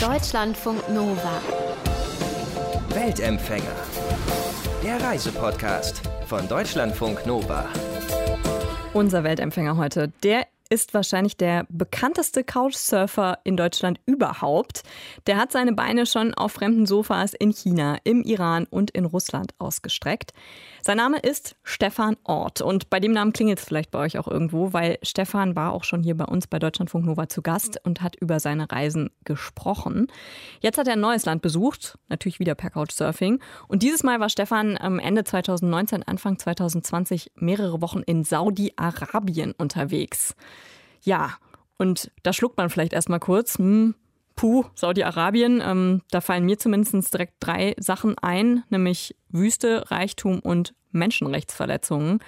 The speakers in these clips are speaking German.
Deutschlandfunk Nova. Weltempfänger. Der Reisepodcast von Deutschlandfunk Nova. Unser Weltempfänger heute, der ist wahrscheinlich der bekannteste Couchsurfer in Deutschland überhaupt. Der hat seine Beine schon auf fremden Sofas in China, im Iran und in Russland ausgestreckt. Sein Name ist Stefan Ort und bei dem Namen klingelt es vielleicht bei euch auch irgendwo, weil Stefan war auch schon hier bei uns bei Deutschlandfunk Nova zu Gast und hat über seine Reisen gesprochen. Jetzt hat er ein neues Land besucht, natürlich wieder per Couchsurfing. Und dieses Mal war Stefan Ende 2019, Anfang 2020 mehrere Wochen in Saudi-Arabien unterwegs. Ja, und da schluckt man vielleicht erstmal kurz, hm, puh, Saudi-Arabien, ähm, da fallen mir zumindest direkt drei Sachen ein, nämlich Wüste, Reichtum und Menschenrechtsverletzungen.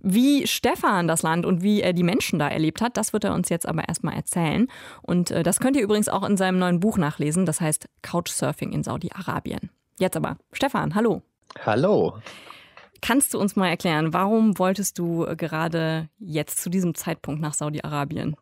Wie Stefan das Land und wie er die Menschen da erlebt hat, das wird er uns jetzt aber erstmal erzählen. Und äh, das könnt ihr übrigens auch in seinem neuen Buch nachlesen, das heißt Couchsurfing in Saudi-Arabien. Jetzt aber, Stefan, hallo. Hallo. Kannst du uns mal erklären, warum wolltest du gerade jetzt zu diesem Zeitpunkt nach Saudi-Arabien?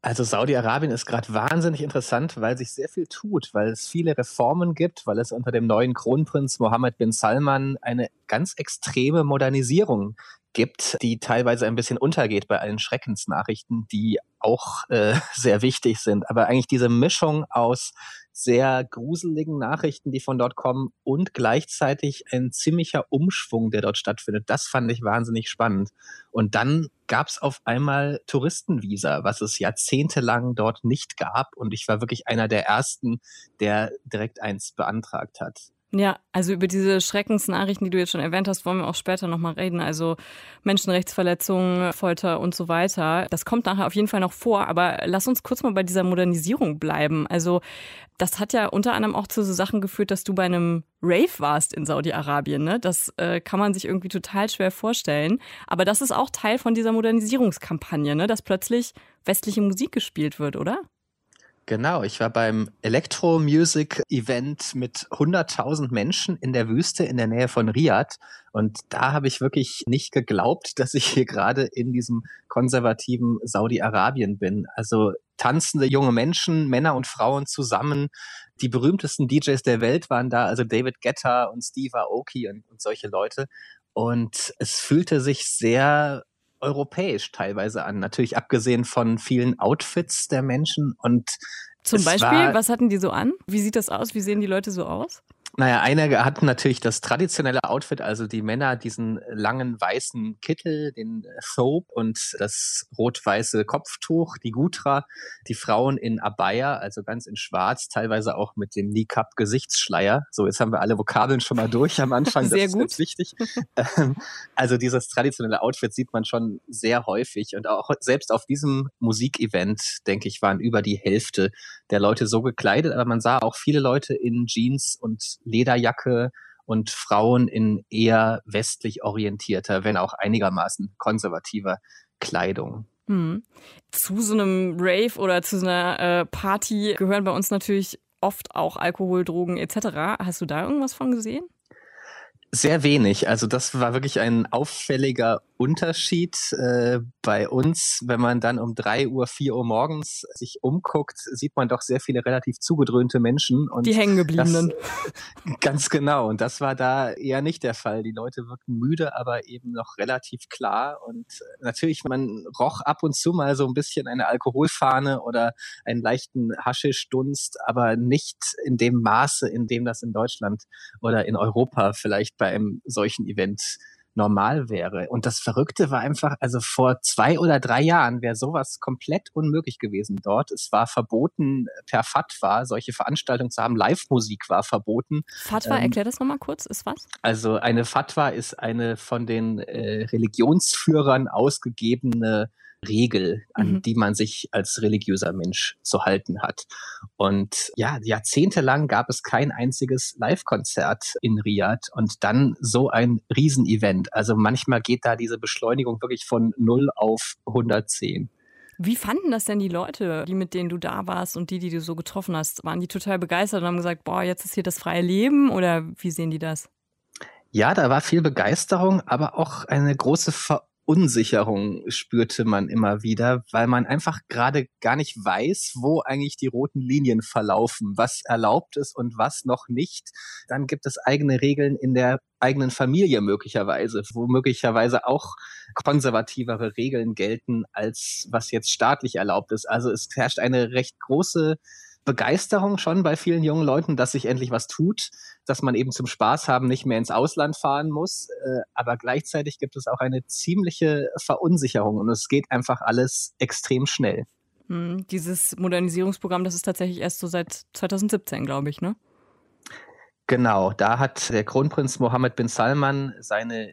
Also Saudi-Arabien ist gerade wahnsinnig interessant, weil sich sehr viel tut, weil es viele Reformen gibt, weil es unter dem neuen Kronprinz Mohammed bin Salman eine ganz extreme Modernisierung gibt, die teilweise ein bisschen untergeht bei allen Schreckensnachrichten, die auch äh, sehr wichtig sind. Aber eigentlich diese Mischung aus sehr gruseligen Nachrichten, die von dort kommen und gleichzeitig ein ziemlicher Umschwung, der dort stattfindet. Das fand ich wahnsinnig spannend. Und dann gab es auf einmal Touristenvisa, was es jahrzehntelang dort nicht gab. Und ich war wirklich einer der ersten, der direkt eins beantragt hat. Ja, also über diese Schreckensnachrichten, die du jetzt schon erwähnt hast, wollen wir auch später nochmal reden. Also Menschenrechtsverletzungen, Folter und so weiter. Das kommt nachher auf jeden Fall noch vor. Aber lass uns kurz mal bei dieser Modernisierung bleiben. Also das hat ja unter anderem auch zu so Sachen geführt, dass du bei einem Rave warst in Saudi-Arabien. Ne? Das äh, kann man sich irgendwie total schwer vorstellen. Aber das ist auch Teil von dieser Modernisierungskampagne, ne? dass plötzlich westliche Musik gespielt wird, oder? Genau, ich war beim Electro Music Event mit 100.000 Menschen in der Wüste in der Nähe von Riyadh. Und da habe ich wirklich nicht geglaubt, dass ich hier gerade in diesem konservativen Saudi-Arabien bin. Also tanzende junge Menschen, Männer und Frauen zusammen. Die berühmtesten DJs der Welt waren da, also David Guetta und Steve Aoki und, und solche Leute. Und es fühlte sich sehr europäisch teilweise an. Natürlich abgesehen von vielen Outfits der Menschen und zum Beispiel, was hatten die so an? Wie sieht das aus? Wie sehen die Leute so aus? Naja, einige hatten natürlich das traditionelle Outfit, also die Männer diesen langen weißen Kittel, den Thobe und das rot-weiße Kopftuch, die Gutra, die Frauen in Abaya, also ganz in schwarz, teilweise auch mit dem Niqab-Gesichtsschleier. So, jetzt haben wir alle Vokabeln schon mal durch am Anfang, sehr das gut. ist wichtig. Ähm, also dieses traditionelle Outfit sieht man schon sehr häufig und auch selbst auf diesem Musikevent, denke ich, waren über die Hälfte der Leute so gekleidet, aber man sah auch viele Leute in Jeans und Lederjacke und Frauen in eher westlich orientierter, wenn auch einigermaßen konservativer Kleidung. Hm. Zu so einem Rave oder zu so einer äh, Party gehören bei uns natürlich oft auch Alkohol, Drogen etc. Hast du da irgendwas von gesehen? Sehr wenig. Also das war wirklich ein auffälliger Unterschied äh, bei uns. Wenn man dann um drei Uhr, vier Uhr morgens sich umguckt, sieht man doch sehr viele relativ zugedröhnte Menschen. Und Die hängengebliebenen. Ganz genau. Und das war da eher nicht der Fall. Die Leute wirkten müde, aber eben noch relativ klar. Und natürlich, man roch ab und zu mal so ein bisschen eine Alkoholfahne oder einen leichten Haschischdunst, aber nicht in dem Maße, in dem das in Deutschland oder in Europa vielleicht bei einem solchen Event normal wäre. Und das Verrückte war einfach, also vor zwei oder drei Jahren wäre sowas komplett unmöglich gewesen dort. Es war verboten per Fatwa, solche Veranstaltungen zu haben. Live-Musik war verboten. Fatwa, ähm, erklär das nochmal kurz, ist was? Also eine Fatwa ist eine von den äh, Religionsführern ausgegebene Regel, an mhm. die man sich als religiöser Mensch zu halten hat. Und ja, jahrzehntelang gab es kein einziges Live-Konzert in Riyadh und dann so ein Riesenevent. Also manchmal geht da diese Beschleunigung wirklich von 0 auf 110. Wie fanden das denn die Leute, die mit denen du da warst und die, die du so getroffen hast? Waren die total begeistert und haben gesagt, boah, jetzt ist hier das freie Leben oder wie sehen die das? Ja, da war viel Begeisterung, aber auch eine große Ver Verunsicherung spürte man immer wieder, weil man einfach gerade gar nicht weiß, wo eigentlich die roten Linien verlaufen, was erlaubt ist und was noch nicht. Dann gibt es eigene Regeln in der eigenen Familie möglicherweise, wo möglicherweise auch konservativere Regeln gelten, als was jetzt staatlich erlaubt ist. Also es herrscht eine recht große Begeisterung schon bei vielen jungen Leuten, dass sich endlich was tut, dass man eben zum Spaß haben nicht mehr ins Ausland fahren muss. Äh, aber gleichzeitig gibt es auch eine ziemliche Verunsicherung und es geht einfach alles extrem schnell. Hm, dieses Modernisierungsprogramm, das ist tatsächlich erst so seit 2017, glaube ich, ne? Genau, da hat der Kronprinz Mohammed bin Salman seine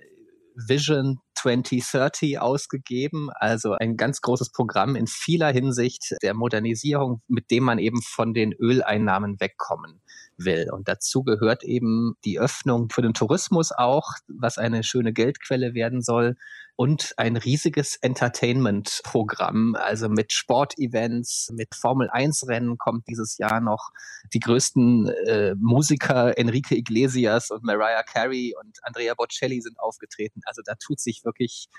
Vision 2030 ausgegeben, also ein ganz großes Programm in vieler Hinsicht der Modernisierung, mit dem man eben von den Öleinnahmen wegkommen will. Und dazu gehört eben die Öffnung für den Tourismus auch, was eine schöne Geldquelle werden soll und ein riesiges Entertainment-Programm, also mit Sportevents, mit Formel-1-Rennen kommt dieses Jahr noch. Die größten äh, Musiker Enrique Iglesias und Mariah Carey und Andrea Bocelli sind aufgetreten. Also da tut sich wirklich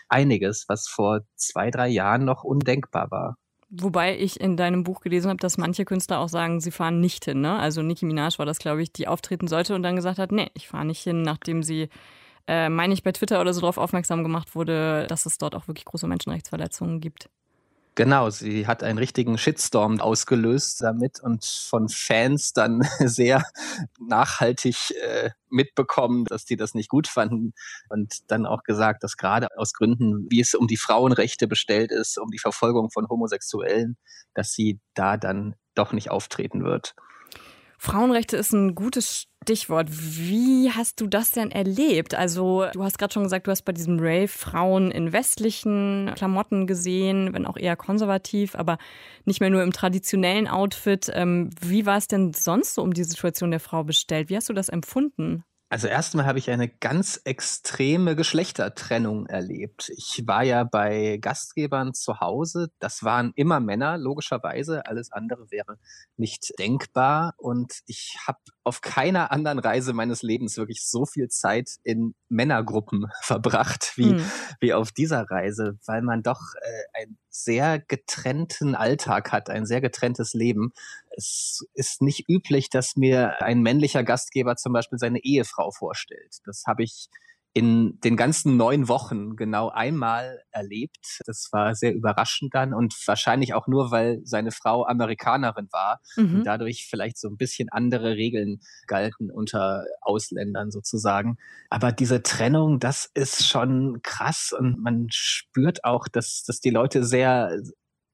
einiges, was vor zwei, drei Jahren noch undenkbar war. Wobei ich in deinem Buch gelesen habe, dass manche Künstler auch sagen, sie fahren nicht hin. Ne? Also Nicki Minaj war das, glaube ich, die auftreten sollte und dann gesagt hat, nee, ich fahre nicht hin, nachdem sie äh, meine ich, bei Twitter oder so darauf aufmerksam gemacht wurde, dass es dort auch wirklich große Menschenrechtsverletzungen gibt. Genau, sie hat einen richtigen Shitstorm ausgelöst damit und von Fans dann sehr nachhaltig äh, mitbekommen, dass die das nicht gut fanden und dann auch gesagt, dass gerade aus Gründen, wie es um die Frauenrechte bestellt ist, um die Verfolgung von Homosexuellen, dass sie da dann doch nicht auftreten wird. Frauenrechte ist ein gutes Stichwort. Wie hast du das denn erlebt? Also, du hast gerade schon gesagt, du hast bei diesem Rave Frauen in westlichen Klamotten gesehen, wenn auch eher konservativ, aber nicht mehr nur im traditionellen Outfit. Ähm, wie war es denn sonst so um die Situation der Frau bestellt? Wie hast du das empfunden? Also erstmal habe ich eine ganz extreme Geschlechtertrennung erlebt. Ich war ja bei Gastgebern zu Hause. Das waren immer Männer, logischerweise. Alles andere wäre nicht denkbar. Und ich habe auf keiner anderen Reise meines Lebens wirklich so viel Zeit in Männergruppen verbracht wie, hm. wie auf dieser Reise, weil man doch äh, ein sehr getrennten Alltag hat, ein sehr getrenntes Leben. Es ist nicht üblich, dass mir ein männlicher Gastgeber zum Beispiel seine Ehefrau vorstellt. Das habe ich in den ganzen neun Wochen genau einmal erlebt. Das war sehr überraschend dann und wahrscheinlich auch nur, weil seine Frau Amerikanerin war mhm. und dadurch vielleicht so ein bisschen andere Regeln galten unter Ausländern sozusagen. Aber diese Trennung, das ist schon krass und man spürt auch, dass, dass die Leute sehr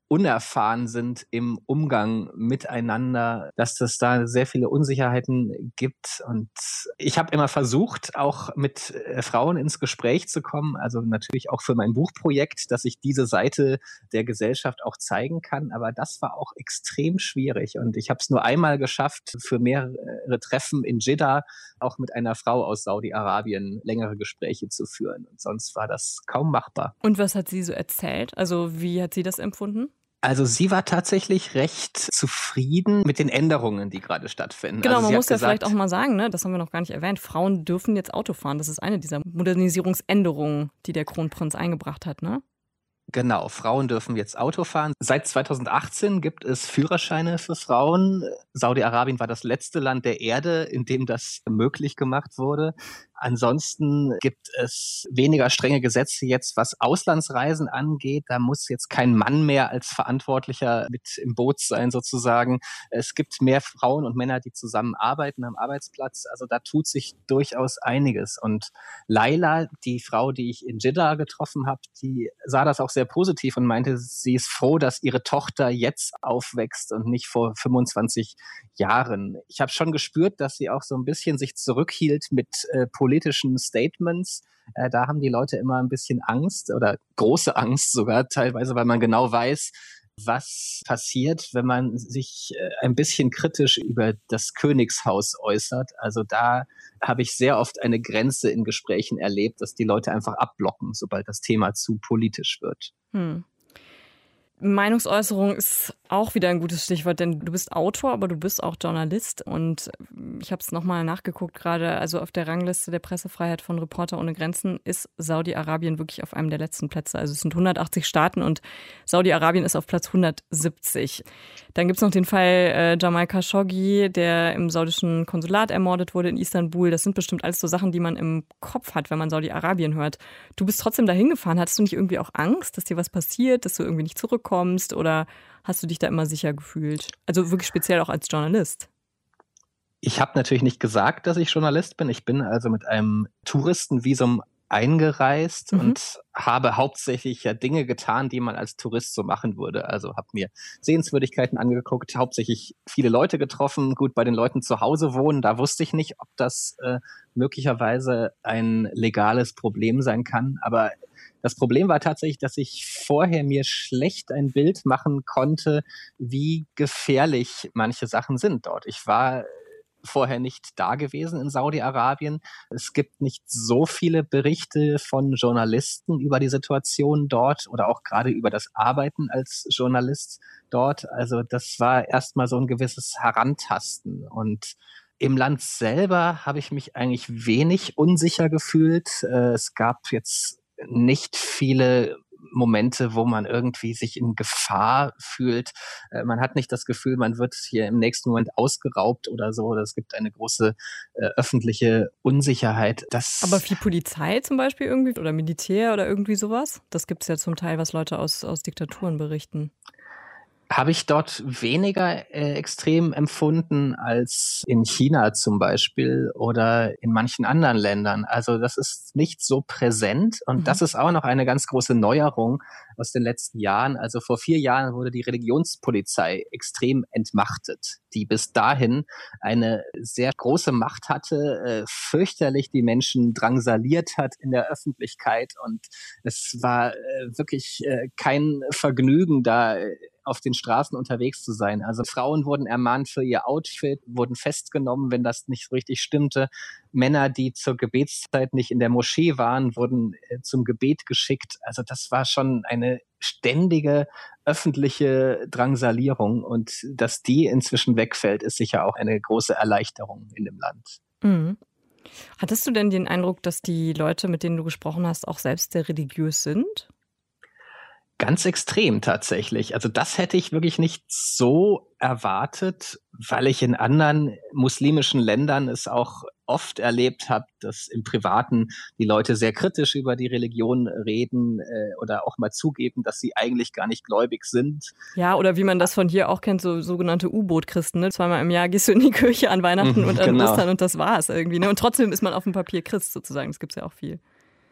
unerfahren sind im Umgang miteinander, dass es da sehr viele Unsicherheiten gibt. Und ich habe immer versucht, auch mit äh, Frauen ins Gespräch zu kommen, also natürlich auch für mein Buchprojekt, dass ich diese Seite der Gesellschaft auch zeigen kann. Aber das war auch extrem schwierig. Und ich habe es nur einmal geschafft, für mehrere Treffen in Jeddah auch mit einer Frau aus Saudi-Arabien längere Gespräche zu führen. Und sonst war das kaum machbar. Und was hat sie so erzählt? Also wie hat sie das empfunden? Also sie war tatsächlich recht zufrieden mit den Änderungen, die gerade stattfinden. Genau, also man muss ja vielleicht auch mal sagen, ne, das haben wir noch gar nicht erwähnt, Frauen dürfen jetzt Auto fahren. Das ist eine dieser Modernisierungsänderungen, die der Kronprinz eingebracht hat, ne? Genau, Frauen dürfen jetzt Auto fahren. Seit 2018 gibt es Führerscheine für Frauen. Saudi-Arabien war das letzte Land der Erde, in dem das möglich gemacht wurde. Ansonsten gibt es weniger strenge Gesetze jetzt, was Auslandsreisen angeht. Da muss jetzt kein Mann mehr als Verantwortlicher mit im Boot sein, sozusagen. Es gibt mehr Frauen und Männer, die zusammenarbeiten am Arbeitsplatz. Also da tut sich durchaus einiges. Und Laila, die Frau, die ich in Jeddah getroffen habe, die sah das auch sehr positiv und meinte, sie ist froh, dass ihre Tochter jetzt aufwächst und nicht vor 25 Jahren. Ich habe schon gespürt, dass sie auch so ein bisschen sich zurückhielt mit äh, politischen Statements. Äh, da haben die Leute immer ein bisschen Angst oder große Angst sogar teilweise, weil man genau weiß, was passiert, wenn man sich äh, ein bisschen kritisch über das Königshaus äußert. Also da habe ich sehr oft eine Grenze in Gesprächen erlebt, dass die Leute einfach abblocken, sobald das Thema zu politisch wird. Hm. Meinungsäußerung ist Auch wieder ein gutes Stichwort, denn du bist Autor, aber du bist auch Journalist. Und ich habe es nochmal nachgeguckt gerade. Also auf der Rangliste der Pressefreiheit von Reporter ohne Grenzen ist Saudi-Arabien wirklich auf einem der letzten Plätze. Also es sind 180 Staaten und Saudi-Arabien ist auf Platz 170. Dann gibt es noch den Fall äh, Jamal Khashoggi, der im saudischen Konsulat ermordet wurde in Istanbul. Das sind bestimmt alles so Sachen, die man im Kopf hat, wenn man Saudi-Arabien hört. Du bist trotzdem dahin gefahren. Hattest du nicht irgendwie auch Angst, dass dir was passiert, dass du irgendwie nicht zurückkommst oder hast du dich da immer sicher gefühlt? Also wirklich speziell auch als Journalist. Ich habe natürlich nicht gesagt, dass ich Journalist bin. Ich bin also mit einem Touristenvisum eingereist mhm. und habe hauptsächlich ja Dinge getan, die man als Tourist so machen würde. Also habe mir Sehenswürdigkeiten angeguckt, hauptsächlich viele Leute getroffen. Gut, bei den Leuten zu Hause wohnen, da wusste ich nicht, ob das äh, möglicherweise ein legales Problem sein kann. Aber das Problem war tatsächlich, dass ich vorher mir schlecht ein Bild machen konnte, wie gefährlich manche Sachen sind dort. Ich war vorher nicht da gewesen in Saudi-Arabien. Es gibt nicht so viele Berichte von Journalisten über die Situation dort oder auch gerade über das Arbeiten als Journalist dort. Also das war erstmal so ein gewisses Herantasten und im Land selber habe ich mich eigentlich wenig unsicher gefühlt. Äh, es gab jetzt nicht viele Momente, wo man irgendwie sich in Gefahr fühlt. Äh, man hat nicht das Gefühl, man wird hier im nächsten Moment ausgeraubt oder so. Es gibt eine große äh, öffentliche Unsicherheit. Das Aber viel Polizei zum Beispiel irgendwie oder Militär oder irgendwie sowas? Das gibt es ja zum Teil, was Leute aus, aus Diktaturen berichten habe ich dort weniger äh, extrem empfunden als in China zum Beispiel oder in manchen anderen Ländern. Also das ist nicht so präsent und mhm. das ist auch noch eine ganz große Neuerung aus den letzten Jahren. Also vor vier Jahren wurde die Religionspolizei extrem entmachtet, die bis dahin eine sehr große Macht hatte, äh, fürchterlich die Menschen drangsaliert hat in der Öffentlichkeit und es war äh, wirklich äh, kein Vergnügen da äh, auf den Straßen unterwegs zu sein. Also Frauen wurden ermahnt für ihr Outfit, wurden festgenommen, wenn das nicht richtig stimmte. Männer, die zur Gebetszeit nicht in der Moschee waren, wurden äh, zum Gebet geschickt. Also das war schon eine ständige öffentliche Drangsalierung und dass die inzwischen wegfällt, ist sicher auch eine große Erleichterung in dem Land. Mhm. Hattest du denn den Eindruck, dass die Leute, mit denen du gesprochen hast, auch selbst sehr religiös sind? Ganz extrem tatsächlich. Also das hätte ich wirklich nicht so erwartet, weil ich in anderen muslimischen Ländern es auch oft erlebt habe, dass im Privaten die Leute sehr kritisch über die Religion reden äh, oder auch mal zugeben, dass sie eigentlich gar nicht gläubig sind. Ja, oder wie man das von hier auch kennt, so sogenannte U-Boot-Christen. Ne? Zweimal im Jahr gehst du in die Kirche an Weihnachten und an genau. Ostern und das war es irgendwie. Ne? Und trotzdem ist man auf dem Papier Christ sozusagen. Das gibt es ja auch viel.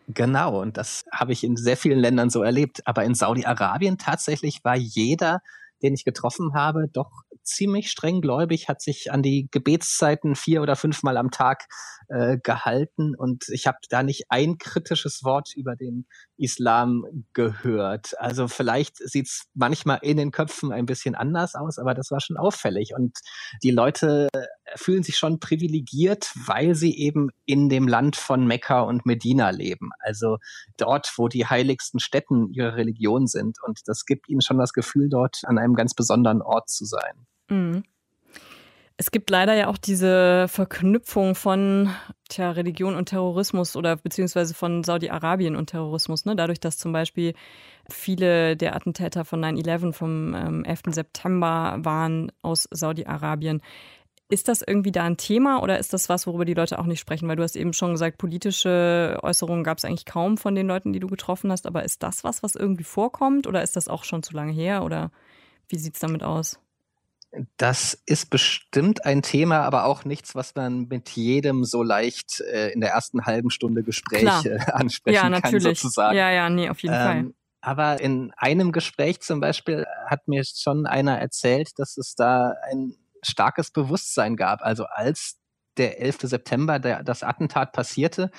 Genau, und das habe ich in sehr vielen Ländern so erlebt. Aber in Saudi-Arabien tatsächlich war jeder, den ich getroffen habe, doch ziemlich streng gläubig, hat sich an die Gebetszeiten vier oder fünfmal am Tag äh, gehalten und ich habe da nicht ein kritisches Wort über den Islam gehört. Also vielleicht sieht's manchmal in den Köpfen ein bisschen anders aus, aber das war schon auffällig und die Leute fühlen sich schon privilegiert, weil sie eben in dem Land von Mekka und Medina leben. Also dort, wo die heiligsten Städten ihrer Religion sind. Und das gibt ihnen schon das Gefühl, dort an einem ganz besonderen Ort zu sein. Mhm. Es gibt leider ja auch diese Verknüpfung von tja, Religion und Terrorismus oder beziehungsweise von Saudi-Arabien und Terrorismus. Ne? Dadurch, dass zum Beispiel viele der Attentäter von 9-11 vom ähm, 11. September waren aus Saudi-Arabien. Ist das irgendwie da ein Thema oder ist das was, worüber die Leute auch nicht sprechen? Weil du hast eben schon gesagt, politische Äußerungen gab es eigentlich kaum von den Leuten, die du getroffen hast. Aber ist das was, was irgendwie vorkommt oder ist das auch schon zu lange her oder wie sieht es damit aus? Das ist bestimmt ein Thema, aber auch nichts, was man mit jedem so leicht äh, in der ersten halben Stunde Gespräch äh, ansprechen ja, natürlich. kann, sozusagen. Ja, ja, nee, auf jeden ähm, Fall. Aber in einem Gespräch zum Beispiel hat mir schon einer erzählt, dass es da ein starkes Bewusstsein gab. Also als der 11. September, der, das Attentat passierte,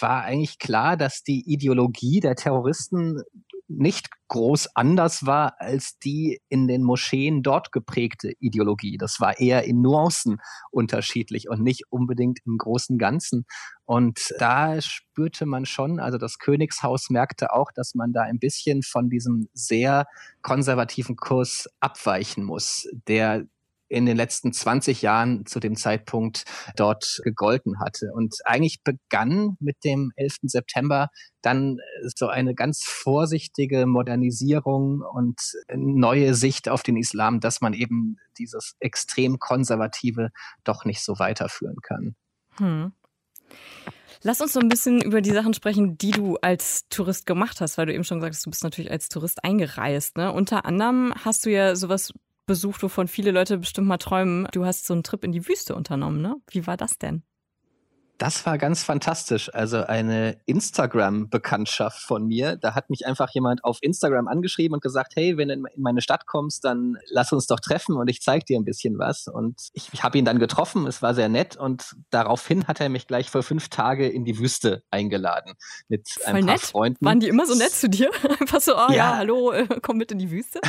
war eigentlich klar, dass die Ideologie der Terroristen nicht groß anders war als die in den Moscheen dort geprägte Ideologie. Das war eher in Nuancen unterschiedlich und nicht unbedingt im großen Ganzen. Und da spürte man schon, also das Königshaus merkte auch, dass man da ein bisschen von diesem sehr konservativen Kurs abweichen muss, der in den letzten 20 Jahren zu dem Zeitpunkt dort gegolten hatte. Und eigentlich begann mit dem 11. September dann so eine ganz vorsichtige Modernisierung und neue Sicht auf den Islam, dass man eben dieses extrem konservative doch nicht so weiterführen kann. Hm. Lass uns so ein bisschen über die Sachen sprechen, die du als Tourist gemacht hast, weil du eben schon gesagt hast, du bist natürlich als Tourist eingereist. Ne? Unter anderem hast du ja sowas besucht, wovon viele Leute bestimmt mal träumen. Du hast so einen Trip in die Wüste unternommen, ne? Wie war das denn? Das war ganz fantastisch. Also eine Instagram-Bekanntschaft von mir. Da hat mich einfach jemand auf Instagram angeschrieben und gesagt, hey, wenn du in meine Stadt kommst, dann lass uns doch treffen und ich zeige dir ein bisschen was. Und ich, ich habe ihn dann getroffen, es war sehr nett und daraufhin hat er mich gleich für fünf Tage in die Wüste eingeladen mit Voll ein paar nett. Freunden. Waren die immer so nett zu dir? Einfach so, oh ja, ja hallo, äh, komm mit in die Wüste?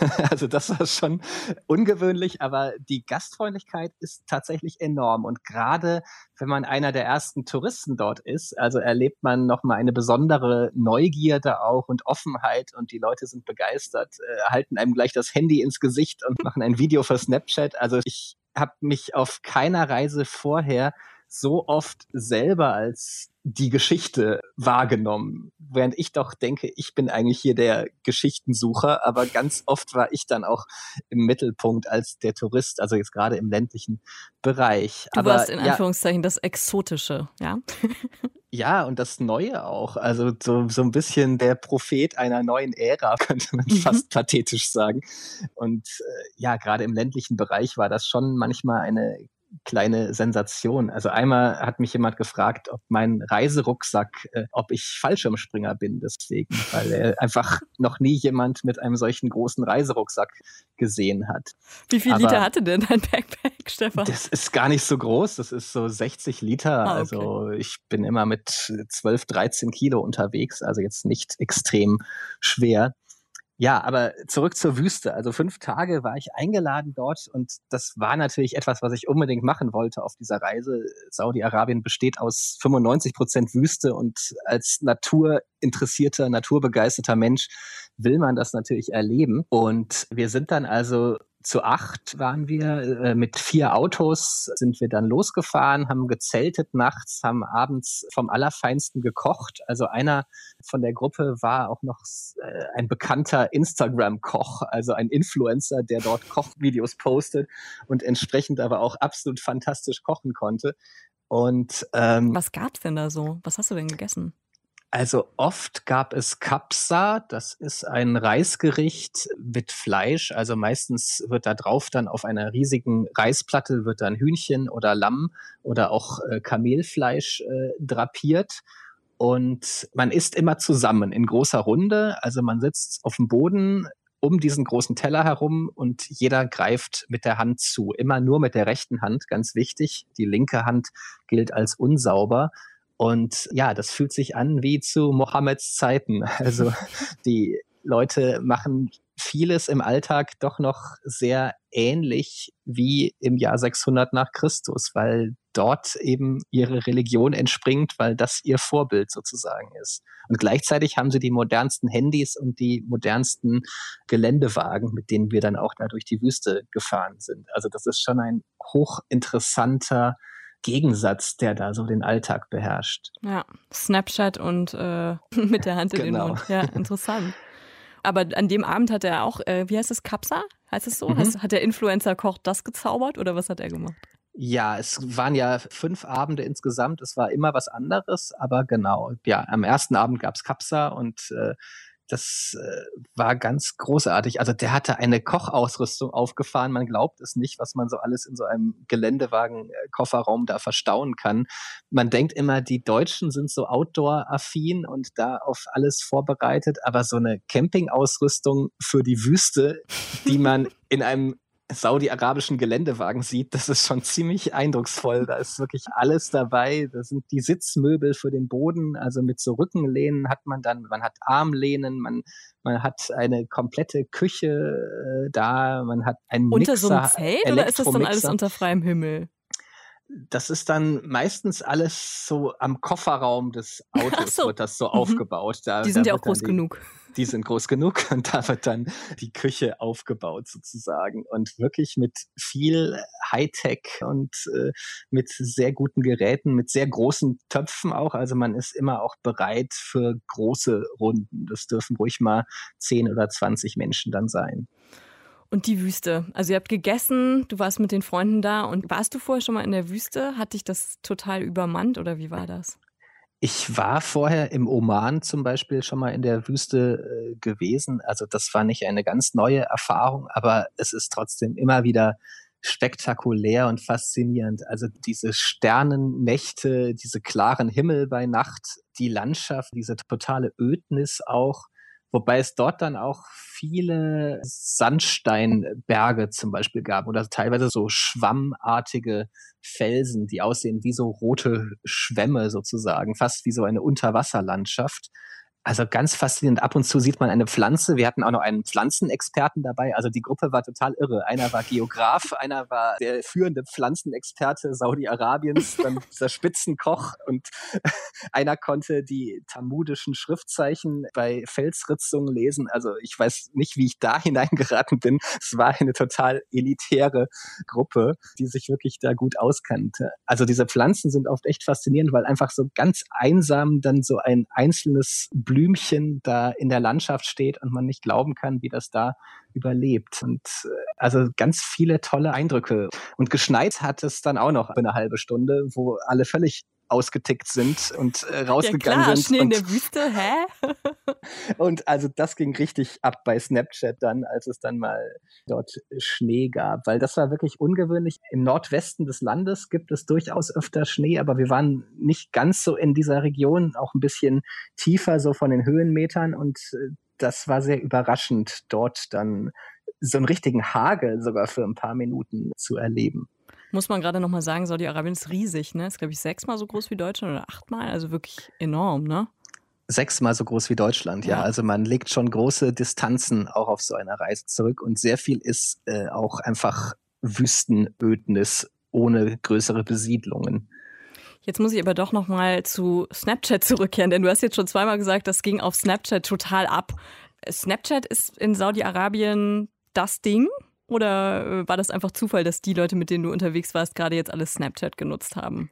also das war schon ungewöhnlich, aber die Gastfreundlichkeit ist tatsächlich enorm und gerade wenn man einer der ersten Touristen dort ist. Also erlebt man nochmal eine besondere Neugierde auch und Offenheit und die Leute sind begeistert, äh, halten einem gleich das Handy ins Gesicht und machen ein Video für Snapchat. Also ich habe mich auf keiner Reise vorher so oft selber als die Geschichte wahrgenommen. Während ich doch denke, ich bin eigentlich hier der Geschichtensucher, aber ganz oft war ich dann auch im Mittelpunkt als der Tourist, also jetzt gerade im ländlichen Bereich. Du aber, warst in Anführungszeichen ja, das Exotische, ja? Ja, und das Neue auch. Also so, so ein bisschen der Prophet einer neuen Ära, könnte man mhm. fast pathetisch sagen. Und äh, ja, gerade im ländlichen Bereich war das schon manchmal eine kleine Sensation. Also einmal hat mich jemand gefragt, ob mein Reiserucksack, äh, ob ich Fallschirmspringer bin, deswegen, weil er einfach noch nie jemand mit einem solchen großen Reiserucksack gesehen hat. Wie viel Aber Liter hatte denn dein Backpack, Stefan? Das ist gar nicht so groß, das ist so 60 Liter. Ah, okay. Also ich bin immer mit 12, 13 Kilo unterwegs, also jetzt nicht extrem schwer. Ja, aber zurück zur Wüste. Also fünf Tage war ich eingeladen dort und das war natürlich etwas, was ich unbedingt machen wollte auf dieser Reise. Saudi-Arabien besteht aus 95 Prozent Wüste und als naturinteressierter, naturbegeisterter Mensch will man das natürlich erleben. Und wir sind dann also zu acht waren wir. Äh, mit vier Autos sind wir dann losgefahren, haben gezeltet nachts, haben abends vom Allerfeinsten gekocht. Also einer von der Gruppe war auch noch äh, ein bekannter Instagram-Koch, also ein Influencer, der dort Kochvideos postet und entsprechend aber auch absolut fantastisch kochen konnte. Und ähm, was gab's denn da so? Was hast du denn gegessen? Also oft gab es Kapsa, das ist ein Reisgericht mit Fleisch. Also meistens wird da drauf dann auf einer riesigen Reisplatte wird dann Hühnchen oder Lamm oder auch äh, Kamelfleisch äh, drapiert. Und man isst immer zusammen in großer Runde. Also man sitzt auf dem Boden um diesen großen Teller herum und jeder greift mit der Hand zu. Immer nur mit der rechten Hand, ganz wichtig. Die linke Hand gilt als unsauber. Und ja, das fühlt sich an wie zu Mohammeds Zeiten. Also die Leute machen vieles im Alltag doch noch sehr ähnlich wie im Jahr 600 nach Christus, weil dort eben ihre Religion entspringt, weil das ihr Vorbild sozusagen ist. Und gleichzeitig haben sie die modernsten Handys und die modernsten Geländewagen, mit denen wir dann auch da durch die Wüste gefahren sind. Also das ist schon ein hochinteressanter Gegensatz, der da so den Alltag beherrscht. Ja, Snapchat und äh, mit der Hand in genau. den Mund. Ja, interessant. Aber an dem Abend hat er auch, äh, wie heißt es, Kapsa? Heißt es so? Mhm. Heißt, hat der Influencer-Koch das gezaubert oder was hat er gemacht? Ja, es waren ja fünf Abende insgesamt. Es war immer was anderes, aber genau. Ja, am ersten Abend gab es Kapsa und äh, das äh, war ganz großartig. Also der hatte eine Kochausrüstung aufgefahren. Man glaubt es nicht, was man so alles in so einem Geländewagen-Kofferraum äh, da verstauen kann. Man denkt immer, die Deutschen sind so outdoor-affin und da auf alles vorbereitet. Aber so eine Campingausrüstung für die Wüste, die man in einem saudi-arabischen Geländewagen sieht, das ist schon ziemlich eindrucksvoll. Da ist wirklich alles dabei. Da sind die Sitzmöbel für den Boden, also mit so Rückenlehnen hat man dann, man hat Armlehnen, man, man hat eine komplette Küche äh, da, man hat einen Unter Mixer, so einem Zelt oder ist das dann alles unter freiem Himmel? Das ist dann meistens alles so am Kofferraum des Autos so. wird das so mhm. aufgebaut. Da, die sind ja auch groß die, genug. Die sind groß genug und da wird dann die Küche aufgebaut sozusagen und wirklich mit viel Hightech und äh, mit sehr guten Geräten, mit sehr großen Töpfen auch. Also man ist immer auch bereit für große Runden. Das dürfen ruhig mal 10 oder 20 Menschen dann sein. Und die Wüste. Also ihr habt gegessen, du warst mit den Freunden da und warst du vorher schon mal in der Wüste? Hat dich das total übermannt oder wie war das? Ich war vorher im Oman zum Beispiel schon mal in der Wüste äh, gewesen. Also das war nicht eine ganz neue Erfahrung, aber es ist trotzdem immer wieder spektakulär und faszinierend. Also diese Sternennächte, diese klaren Himmel bei Nacht, die Landschaft, diese totale Ödnis auch Wobei es dort dann auch viele Sandsteinberge zum Beispiel gab oder teilweise so schwammartige Felsen, die aussehen wie so rote Schwämme sozusagen, fast wie so eine Unterwasserlandschaft. Also ganz faszinierend. Ab und zu sieht man eine Pflanze. Wir hatten auch noch einen Pflanzenexperten dabei. Also die Gruppe war total irre. Einer war Geograf, einer war der führende Pflanzenexperte Saudi-Arabiens, dann dieser Spitzenkoch und einer konnte die talmudischen Schriftzeichen bei Felsritzungen lesen. Also ich weiß nicht, wie ich da hineingeraten bin. Es war eine total elitäre Gruppe, die sich wirklich da gut auskannte. Also diese Pflanzen sind oft echt faszinierend, weil einfach so ganz einsam dann so ein einzelnes Blüten Blümchen da in der Landschaft steht und man nicht glauben kann, wie das da überlebt. Und äh, also ganz viele tolle Eindrücke. Und geschneit hat es dann auch noch eine halbe Stunde, wo alle völlig ausgetickt sind und äh, rausgegangen ja, klar, sind. Schnee in der Wüste, hä? und also das ging richtig ab bei Snapchat dann, als es dann mal dort Schnee gab, weil das war wirklich ungewöhnlich. Im Nordwesten des Landes gibt es durchaus öfter Schnee, aber wir waren nicht ganz so in dieser Region, auch ein bisschen tiefer so von den Höhenmetern und äh, das war sehr überraschend, dort dann so einen richtigen Hagel sogar für ein paar Minuten zu erleben. Muss man gerade nochmal sagen, Saudi-Arabien ist riesig, ne? Ist, glaube ich, sechsmal so groß wie Deutschland oder achtmal, also wirklich enorm, ne? Sechsmal so groß wie Deutschland, ja. ja. Also man legt schon große Distanzen auch auf so einer Reise zurück und sehr viel ist äh, auch einfach Wüstenödnis ohne größere Besiedlungen. Jetzt muss ich aber doch noch mal zu Snapchat zurückkehren, denn du hast jetzt schon zweimal gesagt, das ging auf Snapchat total ab. Snapchat ist in Saudi-Arabien das Ding? Oder äh, war das einfach Zufall, dass die Leute, mit denen du unterwegs warst, gerade jetzt alles Snapchat genutzt haben?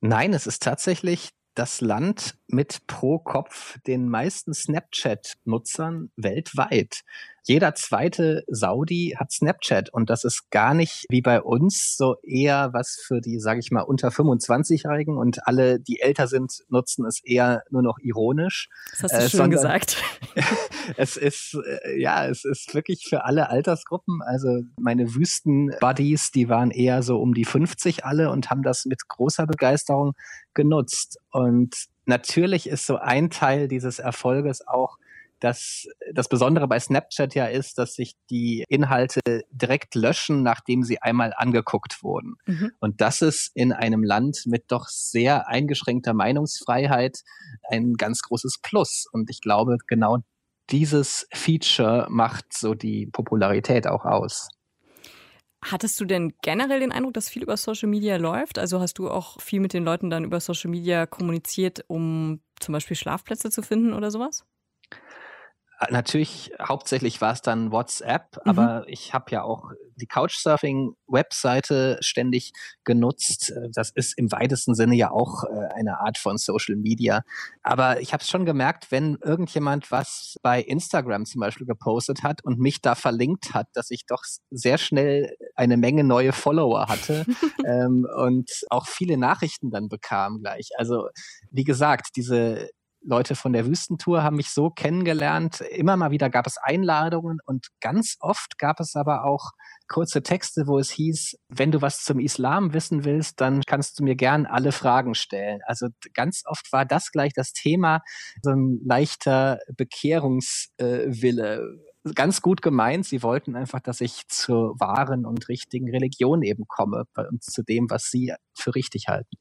Nein, es ist tatsächlich das Land mit pro Kopf den meisten Snapchat-Nutzern weltweit. Jeder zweite Saudi hat Snapchat und das ist gar nicht wie bei uns so eher was für die, sage ich mal, unter 25-Jährigen und alle, die älter sind, nutzen es eher nur noch ironisch. Das hast du äh, schön gesagt. es ist, äh, ja, es ist wirklich für alle Altersgruppen. Also meine Wüsten-Buddies, die waren eher so um die 50 alle und haben das mit großer Begeisterung genutzt. Und natürlich ist so ein Teil dieses Erfolges auch, dass das Besondere bei Snapchat ja ist, dass sich die Inhalte direkt löschen, nachdem sie einmal angeguckt wurden. Mhm. Und das ist in einem Land mit doch sehr eingeschränkter Meinungsfreiheit ein ganz großes Plus. Und ich glaube, genau dieses Feature macht so die Popularität auch aus. Hattest du denn generell den Eindruck, dass viel über Social Media läuft? Also hast du auch viel mit den Leuten dann über Social Media kommuniziert, um zum Beispiel Schlafplätze zu finden oder sowas? Natürlich, hauptsächlich war es dann WhatsApp, mhm. aber ich habe ja auch die Couchsurfing-Webseite ständig genutzt. Das ist im weitesten Sinne ja auch äh, eine Art von Social Media. Aber ich habe es schon gemerkt, wenn irgendjemand was bei Instagram zum Beispiel gepostet hat und mich da verlinkt hat, dass ich doch sehr schnell eine Menge neue Follower hatte ähm, und auch viele Nachrichten dann bekam gleich. Also wie gesagt, diese Leute von der Wüstentour haben mich so kennengelernt. Immer mal wieder gab es Einladungen und ganz oft gab es aber auch kurze Texte, wo es hieß, wenn du was zum Islam wissen willst, dann kannst du mir gern alle Fragen stellen. Also ganz oft war das gleich das Thema, so ein leichter Bekehrungswille. ganz gut gemeint. Sie wollten einfach, dass ich zur wahren und richtigen Religion eben komme und zu dem, was sie für richtig halten.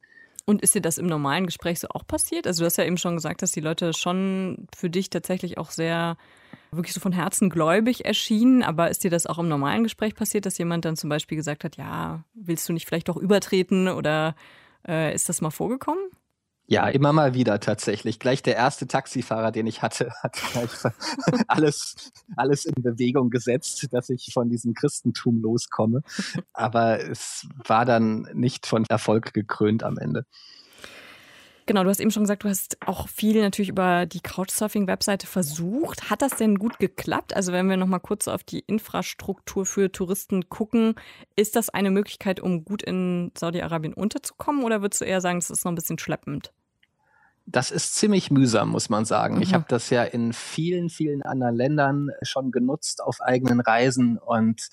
Und ist dir das im normalen Gespräch so auch passiert? Also du hast ja eben schon gesagt, dass die Leute schon für dich tatsächlich auch sehr wirklich so von Herzen gläubig erschienen, aber ist dir das auch im normalen Gespräch passiert, dass jemand dann zum Beispiel gesagt hat, ja, willst du nicht vielleicht doch übertreten oder äh, ist das mal vorgekommen? Ja, immer mal wieder tatsächlich. Gleich der erste Taxifahrer, den ich hatte, hat gleich alles, alles in Bewegung gesetzt, dass ich von diesem Christentum loskomme. Aber es war dann nicht von Erfolg gekrönt am Ende. Genau, du hast eben schon gesagt, du hast auch viel natürlich über die Couchsurfing-Webseite versucht. Hat das denn gut geklappt? Also wenn wir noch mal kurz auf die Infrastruktur für Touristen gucken, ist das eine Möglichkeit, um gut in Saudi-Arabien unterzukommen oder würdest du eher sagen, das ist noch ein bisschen schleppend? Das ist ziemlich mühsam, muss man sagen. Mhm. Ich habe das ja in vielen, vielen anderen Ländern schon genutzt auf eigenen Reisen und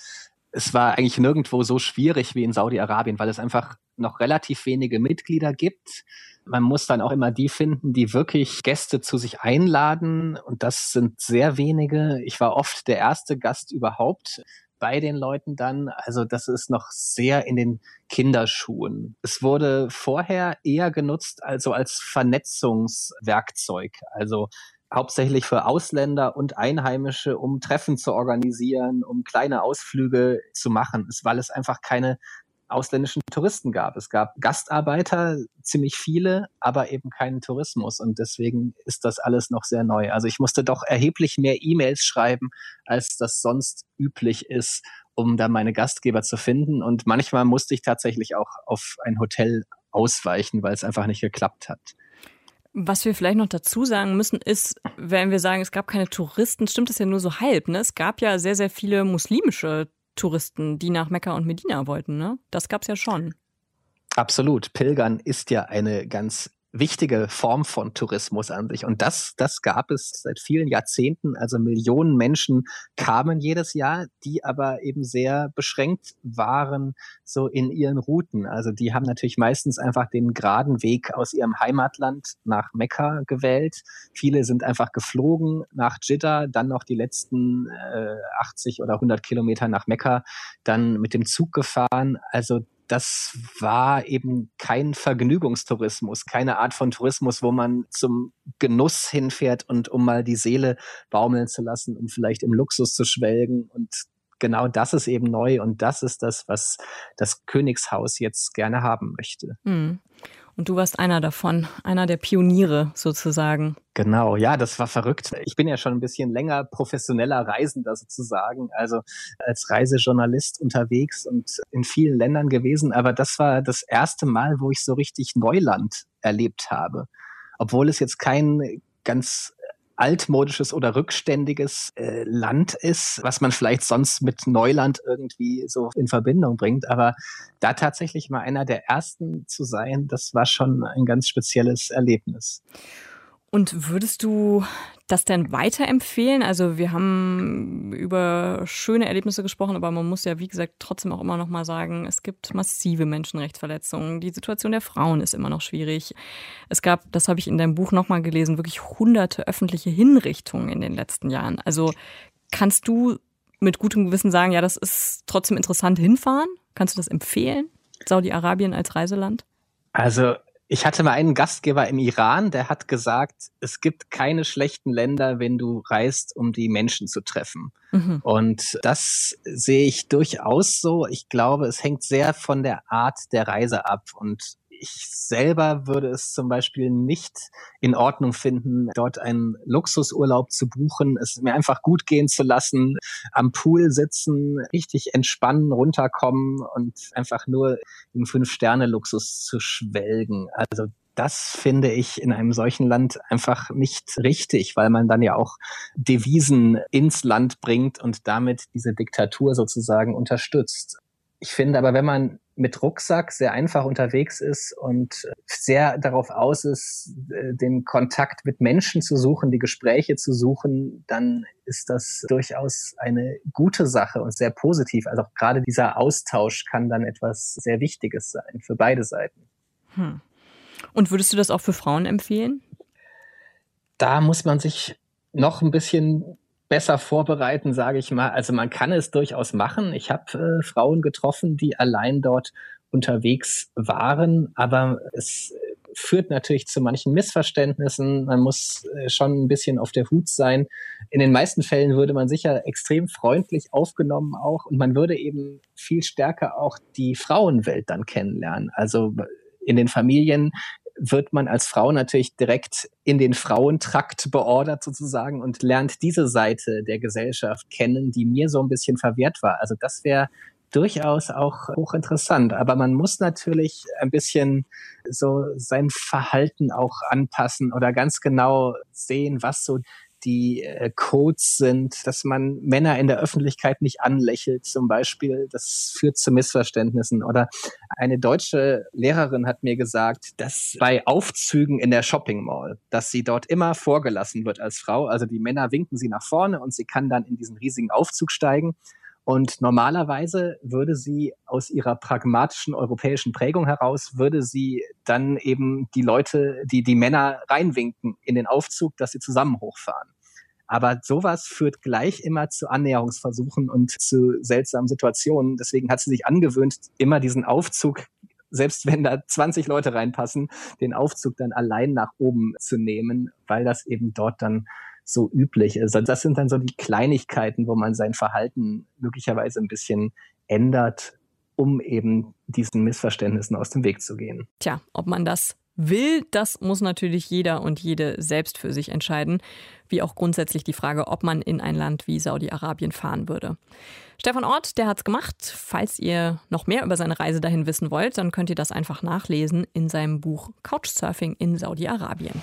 es war eigentlich nirgendwo so schwierig wie in Saudi-Arabien, weil es einfach noch relativ wenige Mitglieder gibt man muss dann auch immer die finden, die wirklich Gäste zu sich einladen. Und das sind sehr wenige. Ich war oft der erste Gast überhaupt bei den Leuten dann. Also das ist noch sehr in den Kinderschuhen. Es wurde vorher eher genutzt also als Vernetzungswerkzeug. Also hauptsächlich für Ausländer und Einheimische, um Treffen zu organisieren, um kleine Ausflüge zu machen, weil es einfach keine ausländischen Touristen gab. Es gab Gastarbeiter, ziemlich viele, aber eben keinen Tourismus. Und deswegen ist das alles noch sehr neu. Also ich musste doch erheblich mehr E-Mails schreiben, als das sonst üblich ist, um da meine Gastgeber zu finden. Und manchmal musste ich tatsächlich auch auf ein Hotel ausweichen, weil es einfach nicht geklappt hat. Was wir vielleicht noch dazu sagen müssen, ist, wenn wir sagen, es gab keine Touristen, stimmt das ja nur so halb. Ne? Es gab ja sehr, sehr viele muslimische Touristen, die nach Mekka und Medina wollten, ne? Das gab's ja schon. Absolut. Pilgern ist ja eine ganz wichtige Form von Tourismus an sich. Und das, das gab es seit vielen Jahrzehnten. Also Millionen Menschen kamen jedes Jahr, die aber eben sehr beschränkt waren so in ihren Routen. Also die haben natürlich meistens einfach den geraden Weg aus ihrem Heimatland nach Mekka gewählt. Viele sind einfach geflogen nach Jeddah, dann noch die letzten äh, 80 oder 100 Kilometer nach Mekka, dann mit dem Zug gefahren. Also das war eben kein Vergnügungstourismus, keine Art von Tourismus, wo man zum Genuss hinfährt und um mal die Seele baumeln zu lassen, um vielleicht im Luxus zu schwelgen. Und genau das ist eben neu und das ist das, was das Königshaus jetzt gerne haben möchte. Mhm. Und du warst einer davon, einer der Pioniere sozusagen. Genau, ja, das war verrückt. Ich bin ja schon ein bisschen länger professioneller Reisender sozusagen, also als Reisejournalist unterwegs und in vielen Ländern gewesen. Aber das war das erste Mal, wo ich so richtig Neuland erlebt habe. Obwohl es jetzt kein ganz altmodisches oder rückständiges äh, Land ist, was man vielleicht sonst mit Neuland irgendwie so in Verbindung bringt. Aber da tatsächlich mal einer der ersten zu sein, das war schon ein ganz spezielles Erlebnis. Und würdest du das denn weiterempfehlen? Also wir haben über schöne Erlebnisse gesprochen, aber man muss ja, wie gesagt, trotzdem auch immer noch mal sagen, es gibt massive Menschenrechtsverletzungen. Die Situation der Frauen ist immer noch schwierig. Es gab, das habe ich in deinem Buch noch mal gelesen, wirklich hunderte öffentliche Hinrichtungen in den letzten Jahren. Also kannst du mit gutem Gewissen sagen, ja, das ist trotzdem interessant hinfahren? Kannst du das empfehlen? Saudi-Arabien als Reiseland? Also ich hatte mal einen Gastgeber im Iran, der hat gesagt, es gibt keine schlechten Länder, wenn du reist, um die Menschen zu treffen. Mhm. Und das sehe ich durchaus so. Ich glaube, es hängt sehr von der Art der Reise ab. Und ich selber würde es zum Beispiel nicht in Ordnung finden, dort einen Luxusurlaub zu buchen, es mir einfach gut gehen zu lassen, am Pool sitzen, richtig entspannen, runterkommen und einfach nur im Fünf-Sterne-Luxus zu schwelgen. Also das finde ich in einem solchen Land einfach nicht richtig, weil man dann ja auch Devisen ins Land bringt und damit diese Diktatur sozusagen unterstützt. Ich finde aber, wenn man mit Rucksack sehr einfach unterwegs ist und sehr darauf aus ist, äh, den Kontakt mit Menschen zu suchen, die Gespräche zu suchen, dann ist das durchaus eine gute Sache und sehr positiv. Also auch gerade dieser Austausch kann dann etwas sehr Wichtiges sein für beide Seiten. Hm. Und würdest du das auch für Frauen empfehlen? Da muss man sich noch ein bisschen besser vorbereiten, sage ich mal. Also man kann es durchaus machen. Ich habe äh, Frauen getroffen, die allein dort unterwegs waren, aber es führt natürlich zu manchen Missverständnissen. Man muss äh, schon ein bisschen auf der Hut sein. In den meisten Fällen würde man sicher extrem freundlich aufgenommen auch und man würde eben viel stärker auch die Frauenwelt dann kennenlernen. Also in den Familien wird man als Frau natürlich direkt in den Frauentrakt beordert sozusagen und lernt diese Seite der Gesellschaft kennen, die mir so ein bisschen verwehrt war. Also das wäre durchaus auch hochinteressant. Aber man muss natürlich ein bisschen so sein Verhalten auch anpassen oder ganz genau sehen, was so die äh, Codes sind, dass man Männer in der Öffentlichkeit nicht anlächelt zum Beispiel. Das führt zu Missverständnissen. Oder eine deutsche Lehrerin hat mir gesagt, dass bei Aufzügen in der Shopping Mall, dass sie dort immer vorgelassen wird als Frau. Also die Männer winken sie nach vorne und sie kann dann in diesen riesigen Aufzug steigen. Und normalerweise würde sie aus ihrer pragmatischen europäischen Prägung heraus, würde sie dann eben die Leute, die, die Männer reinwinken in den Aufzug, dass sie zusammen hochfahren. Aber sowas führt gleich immer zu Annäherungsversuchen und zu seltsamen Situationen. Deswegen hat sie sich angewöhnt, immer diesen Aufzug selbst wenn da 20 Leute reinpassen, den Aufzug dann allein nach oben zu nehmen, weil das eben dort dann so üblich ist. Also das sind dann so die Kleinigkeiten, wo man sein Verhalten möglicherweise ein bisschen ändert, um eben diesen Missverständnissen aus dem Weg zu gehen. Tja, ob man das will, das muss natürlich jeder und jede selbst für sich entscheiden, wie auch grundsätzlich die Frage, ob man in ein Land wie Saudi-Arabien fahren würde. Stefan Ort, der hat's gemacht. Falls ihr noch mehr über seine Reise dahin wissen wollt, dann könnt ihr das einfach nachlesen in seinem Buch Couchsurfing in Saudi-Arabien.